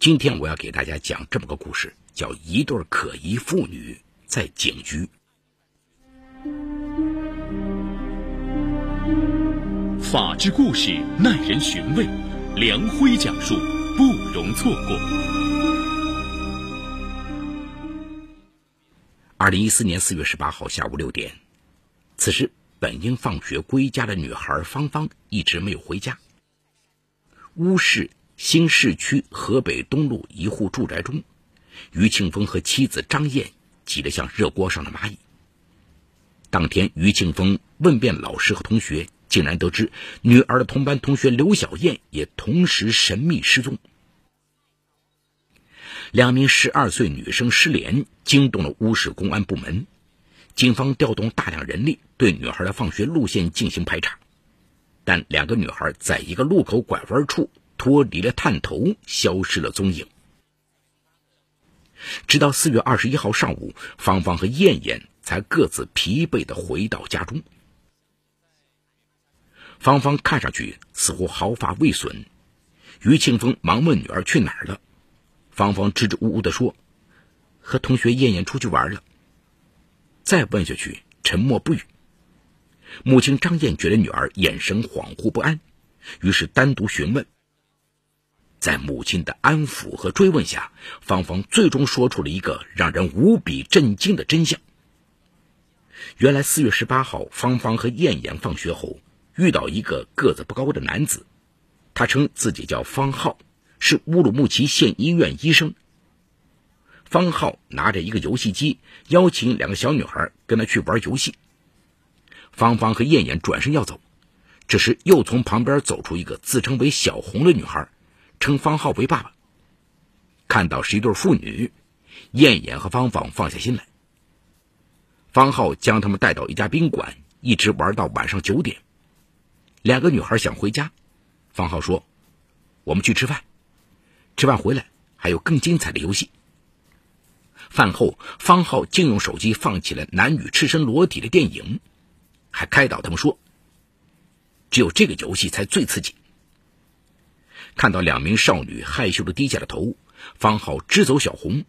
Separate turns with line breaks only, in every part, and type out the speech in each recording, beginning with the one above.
今天我要给大家讲这么个故事，叫一对可疑妇女在警局。
法治故事耐人寻味，梁辉讲述不容错过。
二零一四年四月十八号下午六点，此时本应放学归家的女孩芳芳一直没有回家。乌市。新市区河北东路一户住宅中，于庆峰和妻子张燕挤得像热锅上的蚂蚁。当天，于庆峰问遍老师和同学，竟然得知女儿的同班同学刘小燕也同时神秘失踪。两名十二岁女生失联，惊动了乌市公安部门。警方调动大量人力，对女孩的放学路线进行排查，但两个女孩在一个路口拐弯处。脱离了探头，消失了踪影。直到四月二十一号上午，芳芳和燕燕才各自疲惫的回到家中。芳芳看上去似乎毫发未损。于庆峰忙问女儿去哪儿了，芳芳支支吾吾的说：“和同学燕燕出去玩了。”再问下去，沉默不语。母亲张燕觉得女儿眼神恍惚不安，于是单独询问。在母亲的安抚和追问下，芳芳最终说出了一个让人无比震惊的真相。原来四月十八号，芳芳和燕燕放学后遇到一个个子不高的男子，他称自己叫方浩，是乌鲁木齐县医院医生。方浩拿着一个游戏机，邀请两个小女孩跟他去玩游戏。芳芳和燕燕转身要走，这时又从旁边走出一个自称为小红的女孩。称方浩为爸爸。看到是一对父女，燕燕和芳芳放下心来。方浩将他们带到一家宾馆，一直玩到晚上九点。两个女孩想回家，方浩说：“我们去吃饭，吃饭回来还有更精彩的游戏。”饭后，方浩竟用手机放起了男女赤身裸体的电影，还开导他们说：“只有这个游戏才最刺激。”看到两名少女害羞的低下了头，方浩支走小红，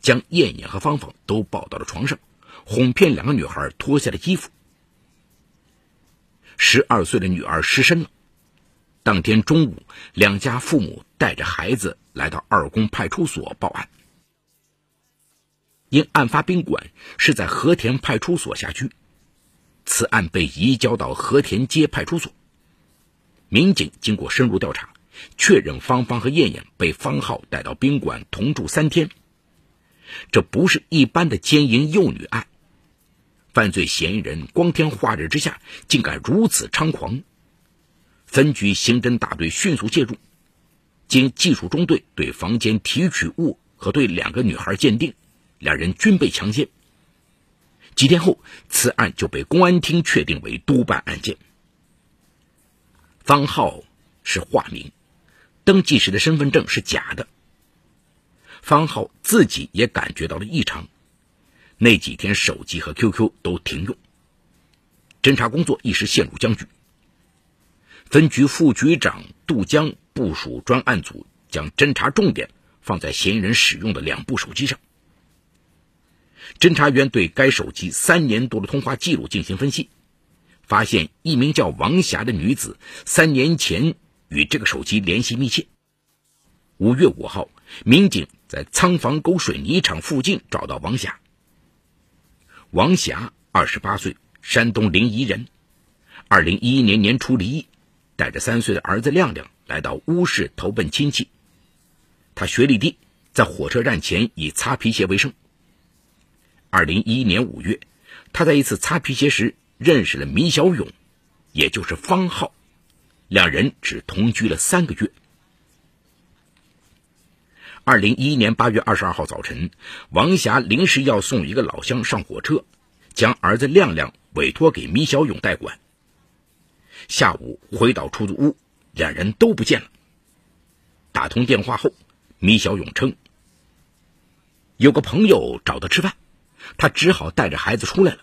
将燕燕和芳芳都抱到了床上，哄骗两个女孩脱下了衣服。十二岁的女儿失身了。当天中午，两家父母带着孩子来到二宫派出所报案。因案发宾馆是在和田派出所辖区，此案被移交到和田街派出所。民警经过深入调查。确认芳芳和燕燕被方浩带到宾馆同住三天，这不是一般的奸淫幼女案，犯罪嫌疑人光天化日之下竟敢如此猖狂。分局刑侦大队迅速介入，经技术中队对房间提取物和对两个女孩鉴定，两人均被强奸。几天后，此案就被公安厅确定为督办案件。方浩是化名。登记时的身份证是假的。方浩自己也感觉到了异常，那几天手机和 QQ 都停用。侦查工作一时陷入僵局。分局副局长杜江部署专案组，将侦查重点放在嫌疑人使用的两部手机上。侦查员对该手机三年多的通话记录进行分析，发现一名叫王霞的女子三年前。与这个手机联系密切。五月五号，民警在仓房沟水泥厂附近找到王霞。王霞二十八岁，山东临沂人。二零一一年年初离异，带着三岁的儿子亮亮来到乌市投奔亲戚。他学历低，在火车站前以擦皮鞋为生。二零一一年五月，他在一次擦皮鞋时认识了米小勇，也就是方浩。两人只同居了三个月。二零一一年八月二十二号早晨，王霞临时要送一个老乡上火车，将儿子亮亮委托给米小勇代管。下午回到出租屋，两人都不见了。打通电话后，米小勇称有个朋友找他吃饭，他只好带着孩子出来了，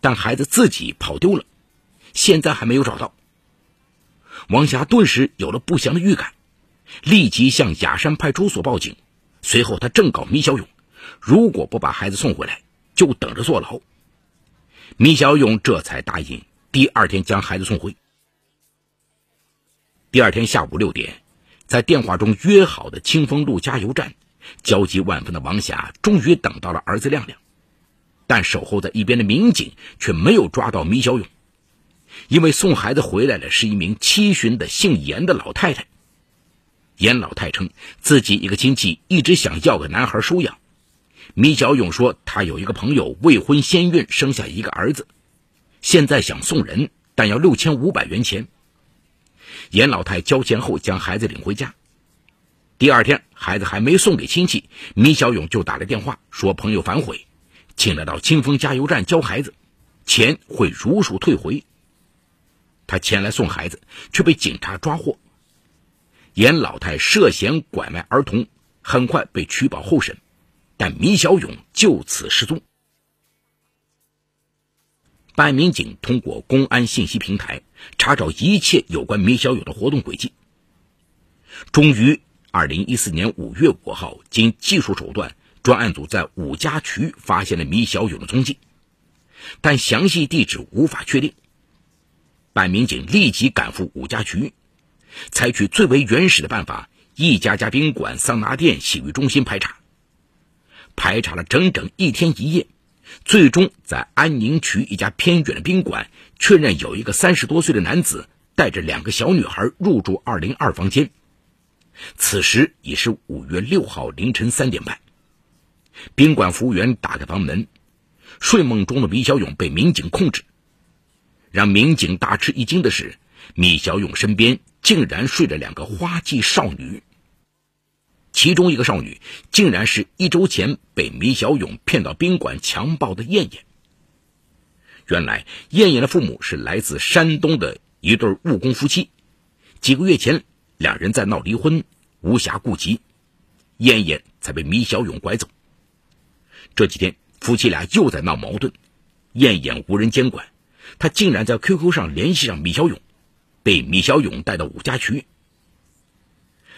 但孩子自己跑丢了，现在还没有找到。王霞顿时有了不祥的预感，立即向雅山派出所报警。随后，他正告米小勇，如果不把孩子送回来，就等着坐牢。米小勇这才答应，第二天将孩子送回。第二天下午六点，在电话中约好的清风路加油站，焦急万分的王霞终于等到了儿子亮亮，但守候在一边的民警却没有抓到米小勇，因为送孩子回来的是一名七旬的姓严的老太太。严老太称自己一个亲戚一直想要个男孩收养。米小勇说，他有一个朋友未婚先孕，生下一个儿子，现在想送人，但要六千五百元钱。严老太交钱后，将孩子领回家。第二天，孩子还没送给亲戚，米小勇就打来电话说朋友反悔，请他到清风加油站交孩子，钱会如数退回。他前来送孩子，却被警察抓获。严老太涉嫌拐卖儿童，很快被取保候审。但米小勇就此失踪。办案民警通过公安信息平台查找一切有关米小勇的活动轨迹，终于，二零一四年五月五号，经技术手段，专案组在五家渠发现了米小勇的踪迹，但详细地址无法确定。办案民警立即赶赴五家渠，采取最为原始的办法，一家家宾馆、桑拿店、洗浴中心排查。排查了整整一天一夜，最终在安宁区一家偏远的宾馆确认有一个三十多岁的男子带着两个小女孩入住二零二房间。此时已是五月六号凌晨三点半，宾馆服务员打开房门，睡梦中的米小勇被民警控制。让民警大吃一惊的是，米小勇身边竟然睡着两个花季少女。其中一个少女，竟然是一周前被米小勇骗到宾馆强暴的燕燕。原来，燕燕的父母是来自山东的一对务工夫妻，几个月前两人在闹离婚，无暇顾及，燕燕才被米小勇拐走。这几天，夫妻俩又在闹矛盾，燕燕无人监管，他竟然在 QQ 上联系上米小勇，被米小勇带到五家渠。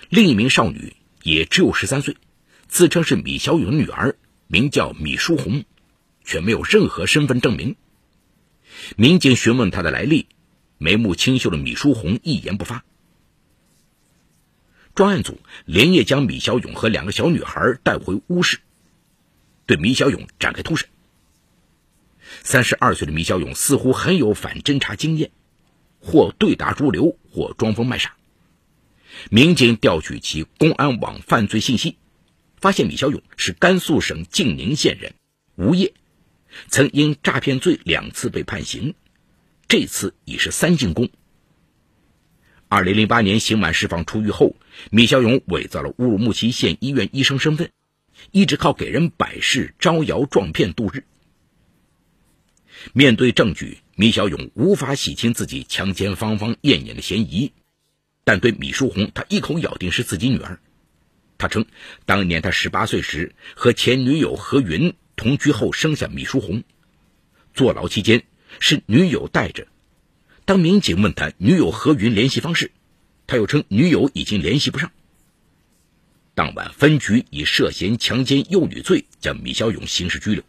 另一名少女。也只有十三岁，自称是米小勇的女儿，名叫米淑红，却没有任何身份证明。民警询问她的来历，眉目清秀的米淑红一言不发。专案组连夜将米小勇和两个小女孩带回屋室，对米小勇展开突审。三十二岁的米小勇似乎很有反侦查经验，或对答如流，或装疯卖傻。民警调取其公安网犯罪信息，发现米小勇是甘肃省静宁县人，无业，曾因诈骗罪两次被判刑，这次已是三进宫。二零零八年刑满释放出狱后，米小勇伪造了乌鲁木齐县医院医生身份，一直靠给人摆事、招摇撞骗度日。面对证据，米小勇无法洗清自己强奸芳芳、艳艳的嫌疑。但对米淑红，他一口咬定是自己女儿。他称，当年他十八岁时和前女友何云同居后生下米淑红，坐牢期间是女友带着。当民警问他女友何云联系方式，他又称女友已经联系不上。当晚，分局以涉嫌强奸幼女罪将米小勇刑事拘留。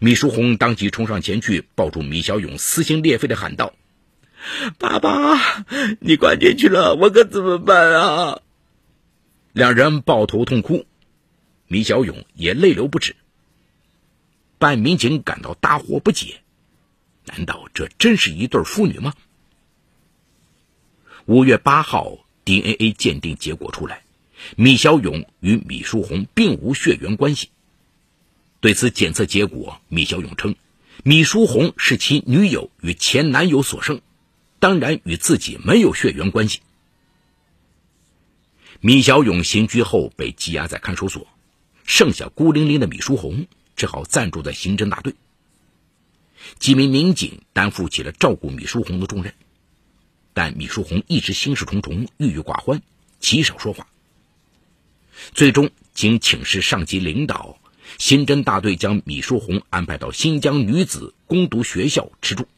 米淑红当即冲上前去抱住米小勇，撕心裂肺的喊道。爸爸，你关进去了，我可怎么办啊？两人抱头痛哭，米小勇也泪流不止。办案民警感到大惑不解，难道这真是一对父女吗？五月八号，DNA 鉴定结果出来，米小勇与米淑红并无血缘关系。对此检测结果，米小勇称，米淑红是其女友与前男友所生。当然与自己没有血缘关系。米小勇刑拘后被羁押在看守所，剩下孤零零的米淑红只好暂住在刑侦大队。几名民警担负起了照顾米淑红的重任，但米淑红一直心事重重、郁郁寡欢，极少说话。最终经请示上级领导，刑侦大队将米淑红安排到新疆女子攻读学校吃住。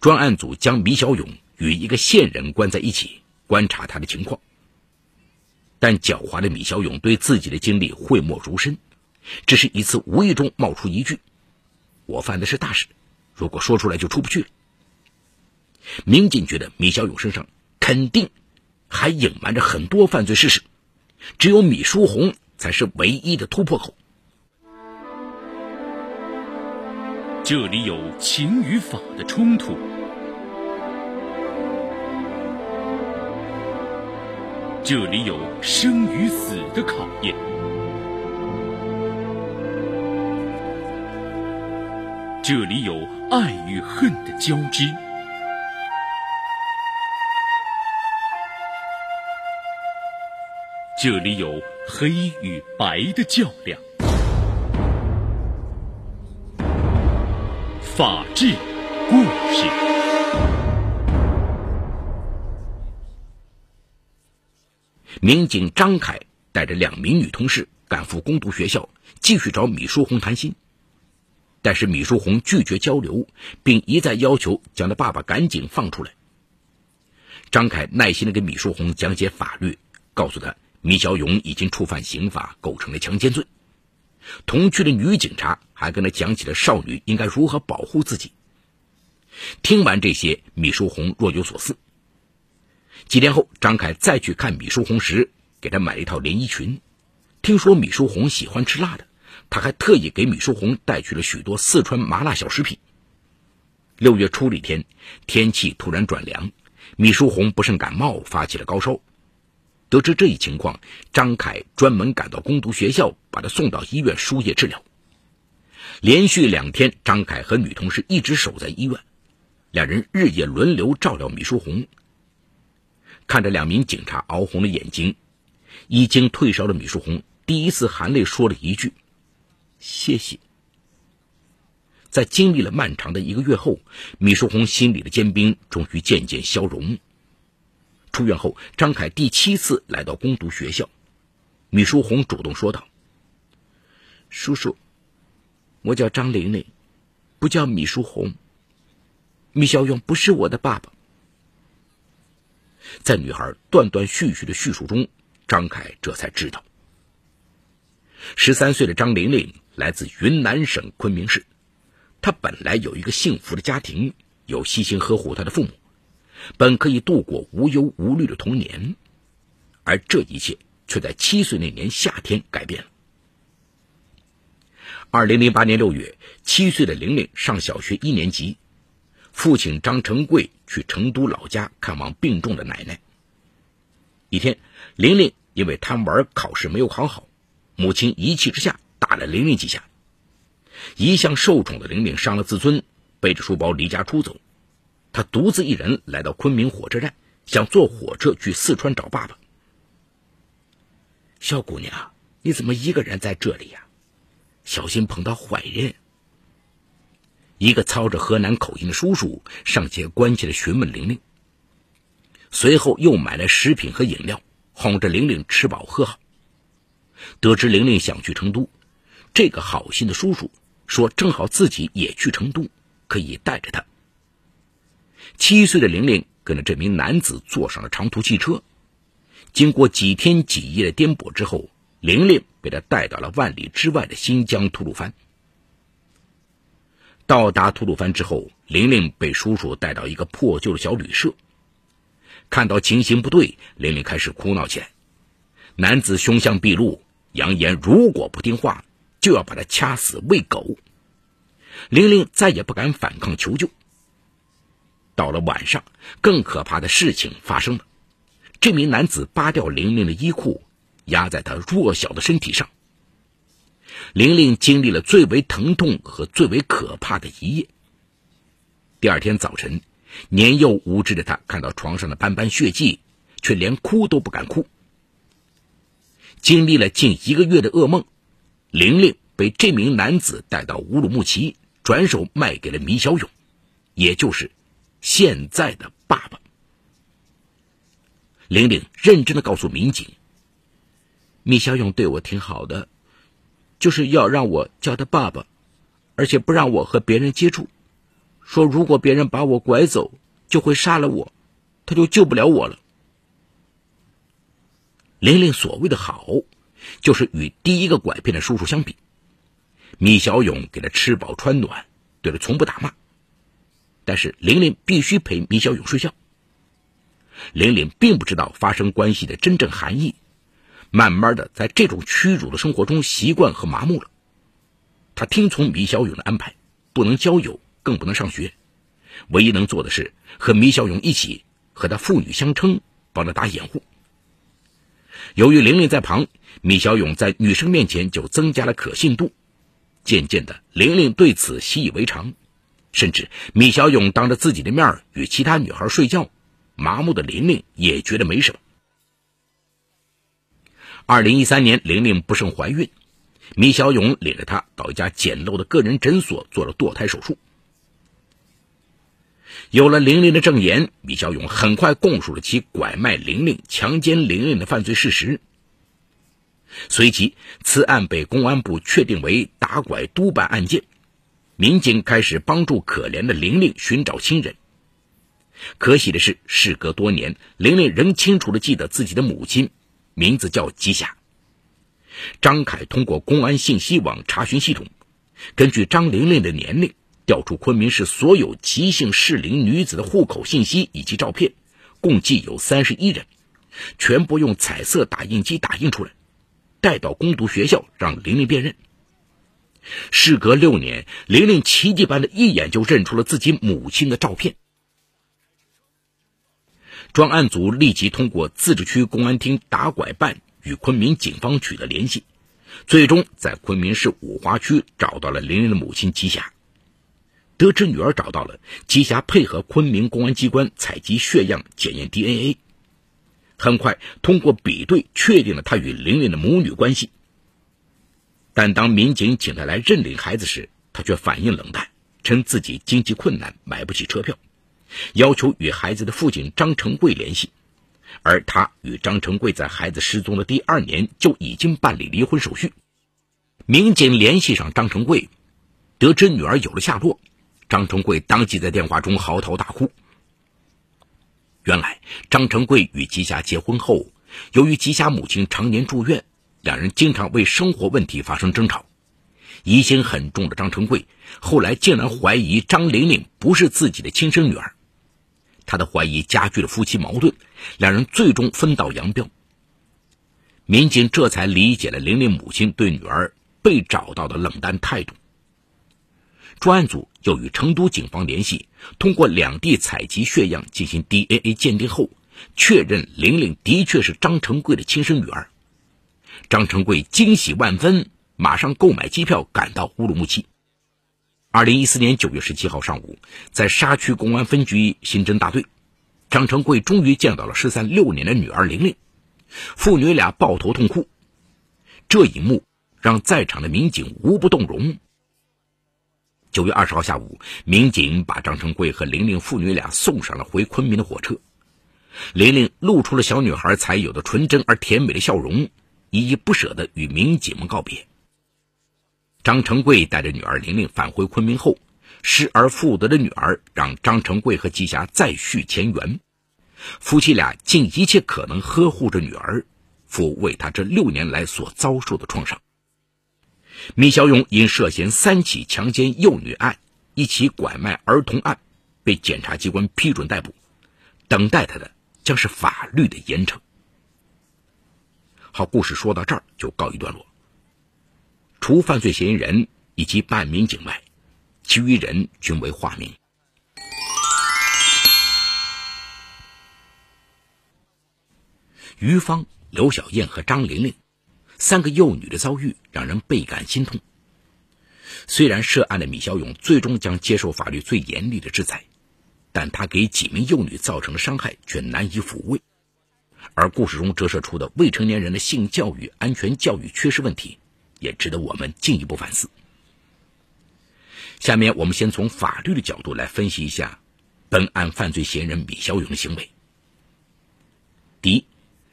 专案组将米小勇与一个线人关在一起，观察他的情况。但狡猾的米小勇对自己的经历讳莫如深，只是一次无意中冒出一句：“我犯的是大事，如果说出来就出不去了。”民警觉得米小勇身上肯定还隐瞒着很多犯罪事实，只有米淑红才是唯一的突破口。
这里有情与法的冲突，这里有生与死的考验，这里有爱与恨的交织，这里有黑与白的较量。法治故事。
民警张凯带着两名女同事赶赴攻读学校，继续找米淑红谈心。但是米淑红拒绝交流，并一再要求将他爸爸赶紧放出来。张凯耐心的给米淑红讲解法律，告诉他米小勇已经触犯刑法，构成了强奸罪。同去的女警察还跟他讲起了少女应该如何保护自己。听完这些，米淑红若有所思。几天后，张凯再去看米淑红时，给她买了一套连衣裙。听说米淑红喜欢吃辣的，他还特意给米淑红带去了许多四川麻辣小食品。六月初的一天，天气突然转凉，米淑红不慎感冒，发起了高烧。得知这一情况，张凯专门赶到攻读学校，把他送到医院输液治疗。连续两天，张凯和女同事一直守在医院，两人日夜轮流照料米淑红。看着两名警察熬红了眼睛，已经退烧的米淑红第一次含泪说了一句：“谢谢。”在经历了漫长的一个月后，米淑红心里的坚冰终于渐渐消融。出院后，张凯第七次来到攻读学校。米淑红主动说道：“叔叔，我叫张玲玲，不叫米淑红。米小勇不是我的爸爸。”在女孩断断续续的叙述中，张凯这才知道，十三岁的张玲玲来自云南省昆明市，她本来有一个幸福的家庭，有悉心呵护她的父母。本可以度过无忧无虑的童年，而这一切却在七岁那年夏天改变了。二零零八年六月，七岁的玲玲上小学一年级，父亲张成贵去成都老家看望病重的奶奶。一天，玲玲因为贪玩，考试没有考好，母亲一气之下打了玲玲几下。一向受宠的玲玲伤了自尊，背着书包离家出走。他独自一人来到昆明火车站，想坐火车去四川找爸爸。小姑娘，你怎么一个人在这里呀？小心碰到坏人！一个操着河南口音的叔叔上前关切的询问玲玲，随后又买了食品和饮料，哄着玲玲吃饱喝好。得知玲玲想去成都，这个好心的叔叔说正好自己也去成都，可以带着她。七岁的玲玲跟着这名男子坐上了长途汽车，经过几天几夜的颠簸之后，玲玲被他带到了万里之外的新疆吐鲁番。到达吐鲁番之后，玲玲被叔叔带到一个破旧的小旅社，看到情形不对，玲玲开始哭闹起来。男子凶相毕露，扬言如果不听话，就要把他掐死喂狗。玲玲再也不敢反抗求救。到了晚上，更可怕的事情发生了。这名男子扒掉玲玲的衣裤，压在她弱小的身体上。玲玲经历了最为疼痛和最为可怕的一夜。第二天早晨，年幼无知的她看到床上的斑斑血迹，却连哭都不敢哭。经历了近一个月的噩梦，玲玲被这名男子带到乌鲁木齐，转手卖给了米小勇，也就是。现在的爸爸，玲玲认真的告诉民警：“米小勇对我挺好的，就是要让我叫他爸爸，而且不让我和别人接触，说如果别人把我拐走，就会杀了我，他就救不了我了。”玲玲所谓的好，就是与第一个拐骗的叔叔相比，米小勇给他吃饱穿暖，对他从不打骂。但是玲玲必须陪米小勇睡觉。玲玲并不知道发生关系的真正含义，慢慢的在这种屈辱的生活中习惯和麻木了。她听从米小勇的安排，不能交友，更不能上学，唯一能做的是和米小勇一起和他父女相称，帮他打掩护。由于玲玲在旁，米小勇在女生面前就增加了可信度。渐渐的，玲玲对此习以为常，甚至米小勇当着自己的面与其他女孩睡觉，麻木的玲玲也觉得没什么。二零一三年，玲玲不慎怀孕，米小勇领着她到一家简陋的个人诊所做了堕胎手术。有了玲玲的证言，米小勇很快供述了其拐卖玲玲、强奸玲玲的犯罪事实。随即，此案被公安部确定为打拐督办案件，民警开始帮助可怜的玲玲寻找亲人。可喜的是，事隔多年，玲玲仍清楚地记得自己的母亲，名字叫吉霞。张凯通过公安信息网查询系统，根据张玲玲的年龄。调出昆明市所有急性适龄女子的户口信息以及照片，共计有三十一人，全部用彩色打印机打印出来，带到攻读学校让玲玲辨认。事隔六年，玲玲奇迹般的一眼就认出了自己母亲的照片。专案组立即通过自治区公安厅打拐办与昆明警方取得联系，最终在昆明市五华区找到了玲玲的母亲吉霞。得知女儿找到了，吉霞配合昆明公安机关采集血样检验 DNA，很快通过比对确定了她与玲玲的母女关系。但当民警请他来认领孩子时，他却反应冷淡，称自己经济困难买不起车票，要求与孩子的父亲张成贵联系。而他与张成贵在孩子失踪的第二年就已经办理离婚手续。民警联系上张成贵，得知女儿有了下落。张成贵当即在电话中嚎啕大哭。原来，张成贵与吉霞结婚后，由于吉霞母亲常年住院，两人经常为生活问题发生争吵。疑心很重的张成贵后来竟然怀疑张玲玲不是自己的亲生女儿，他的怀疑加剧了夫妻矛盾，两人最终分道扬镳。民警这才理解了玲玲母亲对女儿被找到的冷淡态度。专案组又与成都警方联系，通过两地采集血样进行 DNA 鉴定后，确认玲玲的确是张成贵的亲生女儿。张成贵惊喜万分，马上购买机票赶到乌鲁木齐。二零一四年九月十七号上午，在沙区公安分局刑侦大队，张成贵终于见到了失散六年的女儿玲玲，父女俩抱头痛哭。这一幕让在场的民警无不动容。九月二十号下午，民警把张成贵和玲玲父女俩送上了回昆明的火车。玲玲露出了小女孩才有的纯真而甜美的笑容，依依不舍地与民警们告别。张成贵带着女儿玲玲返回昆明后，失而复得的女儿让张成贵和吉霞再续前缘，夫妻俩尽一切可能呵护着女儿，抚慰她这六年来所遭受的创伤。米小勇因涉嫌三起强奸幼女案、一起拐卖儿童案，被检察机关批准逮捕，等待他的将是法律的严惩。好，故事说到这儿就告一段落。除犯罪嫌疑人以及办案民警外，其余人均为化名。于芳、刘小燕和张玲玲。三个幼女的遭遇让人倍感心痛。虽然涉案的米小勇最终将接受法律最严厉的制裁，但他给几名幼女造成的伤害却难以抚慰。而故事中折射出的未成年人的性教育、安全教育缺失问题，也值得我们进一步反思。下面我们先从法律的角度来分析一下本案犯罪嫌疑人米小勇的行为。第一，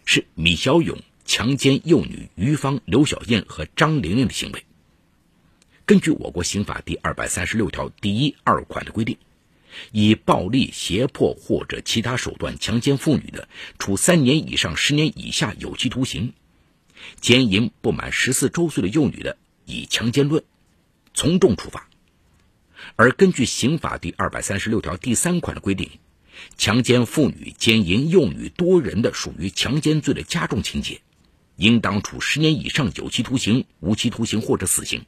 是米小勇。强奸幼女于芳、刘小燕和张玲玲的行为，根据我国刑法第二百三十六条第一二款的规定，以暴力、胁迫或者其他手段强奸妇女的，处三年以上十年以下有期徒刑；奸淫不满十四周岁的幼女的，以强奸论，从重处罚。而根据刑法第二百三十六条第三款的规定，强奸妇女、奸淫幼女多人的，属于强奸罪的加重情节，应当处十年以上有期徒刑、无期徒刑或者死刑。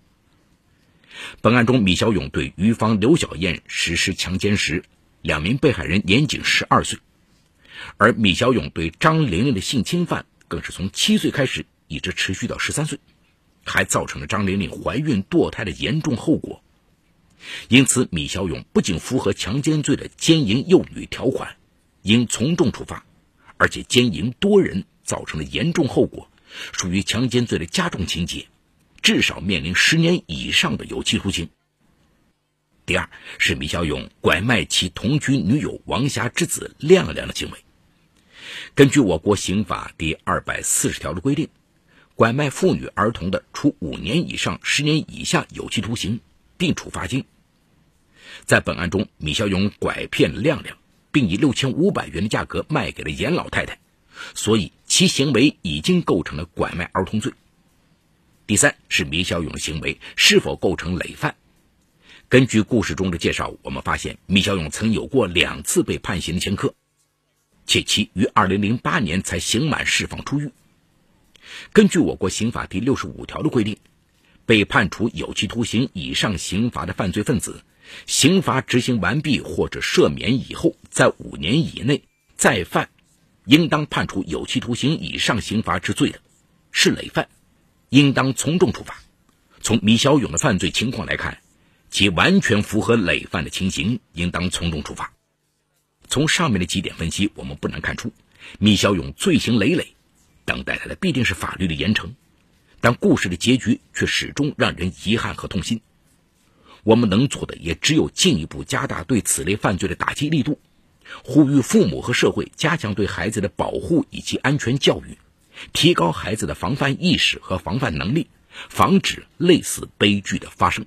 本案中，米小勇对于方刘小燕实施强奸时，两名被害人年仅十二岁；而米小勇对张玲玲的性侵犯，更是从七岁开始，一直持续到十三岁，还造成了张玲玲怀孕堕胎的严重后果。因此，米小勇不仅符合强奸罪的奸淫幼女条款，应从重处罚，而且奸淫多人造成了严重后果，属于强奸罪的加重情节。至少面临十年以上的有期徒刑。第二是米小勇拐卖其同居女友王霞之子亮亮的行为。根据我国刑法第二百四十条的规定，拐卖妇女儿童的，处五年以上十年以下有期徒刑，并处罚金。在本案中，米小勇拐骗亮亮，并以六千五百元的价格卖给了严老太太，所以其行为已经构成了拐卖儿童罪。第三是米小勇的行为是否构成累犯？根据故事中的介绍，我们发现米小勇曾有过两次被判刑的前科，且其于2008年才刑满释放出狱。根据我国刑法第六十五条的规定，被判处有期徒刑以上刑罚的犯罪分子，刑罚执行完毕或者赦免以后，在五年以内再犯，应当判处有期徒刑以上刑罚之罪的，是累犯。应当从重处罚。从米小勇的犯罪情况来看，其完全符合累犯的情形，应当从重处罚。从上面的几点分析，我们不难看出，米小勇罪行累累，等待他的必定是法律的严惩。但故事的结局却始终让人遗憾和痛心。我们能做的也只有进一步加大对此类犯罪的打击力度，呼吁父母和社会加强对孩子的保护以及安全教育。提高孩子的防范意识和防范能力，防止类似悲剧的发生。